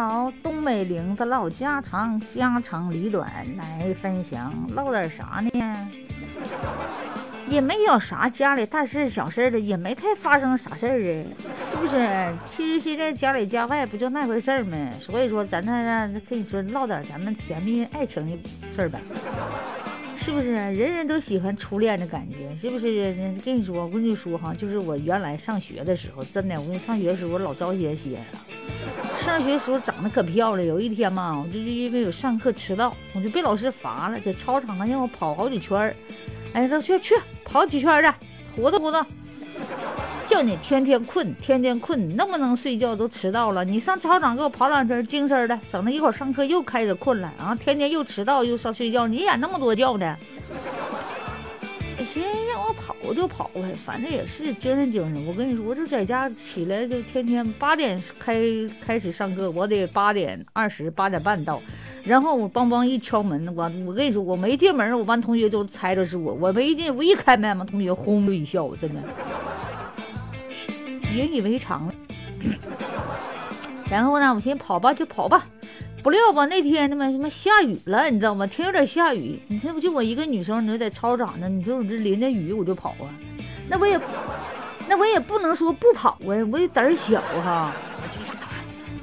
好，东北领子唠家常，家长里短来分享，唠点啥呢？也没有啥家里大事小事的，也没太发生啥事儿啊，是不是？其实现在家里家外不就那回事儿吗？所以说咱那跟你说唠点咱们甜蜜爱情的事儿呗，是不是？人人都喜欢初恋的感觉，是不是？跟你说，我跟你说哈，就是我原来上学的时候，真的，我跟你上学的时候我老招些些了。上学的时候长得可漂亮，有一天嘛，我就是因为有上课迟到，我就被老师罚了，在操场上让我跑好几圈儿。哎，说去去跑几圈去，活动活动。叫你天天困，天天困，能不能睡觉都迟到了。你上操场给我跑两圈，精神的，省得一会儿上课又开始困了。然后天天又迟到又上睡觉，你演那么多觉呢？行，让我跑就跑呗，反正也是精神精神。我跟你说，我就在家起来就天天八点开开始上课，我得八点二十八点半到。然后我梆梆一敲门，我我跟你说，我没进门，我班同学都猜着是我。我没进，我一开门，我同学轰的一笑，我真的，引以为常了。然后呢，我先跑吧，就跑吧。不料吧，那天他妈他妈下雨了，你知道吗？天有点下雨。你这不就我一个女生，你说在操场呢，你说我这淋着雨我就跑啊？那我也，那我也不能说不跑啊，我也胆小哈。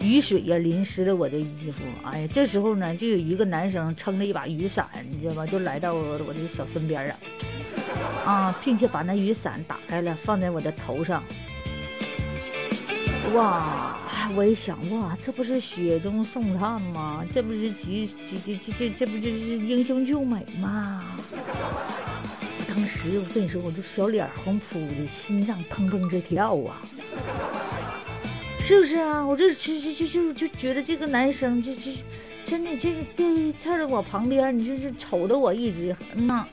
雨水呀，淋湿了我的衣服。哎呀，这时候呢，就有一个男生撑着一把雨伞，你知道吧？就来到我的小身边啊，啊，并且把那雨伞打开了，放在我的头上。哇！我一想，哇，这不是雪中送炭吗？这不是集集集这这这不就是英雄救美吗？当时我跟你说，我这小脸红扑的，心脏砰砰直跳啊！是不是啊？我这这这这就就觉得这个男生这这真的这个对站在我旁边，你就是瞅着我一直嗯呐，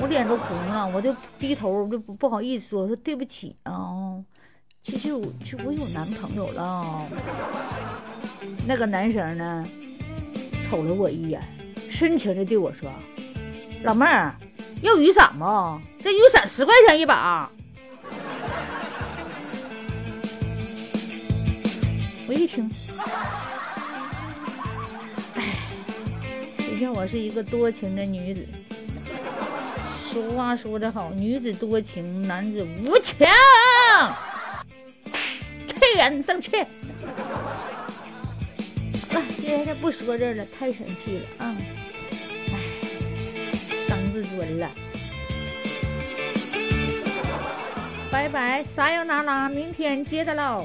我脸都红了，我就低头就不好意思说说对不起啊。其实我就我有男朋友了。那个男生呢，瞅了我一眼，深情的对我说：“老妹儿，要雨伞吗？这雨伞十块钱一把。”我一听，哎，谁叫我是一个多情的女子？俗话说得好，女子多情，男子无情。气人，生气。好 了，现在不说这了，太生气了啊！唉，伤自尊了。拜拜，撒由那拉，明天接着唠。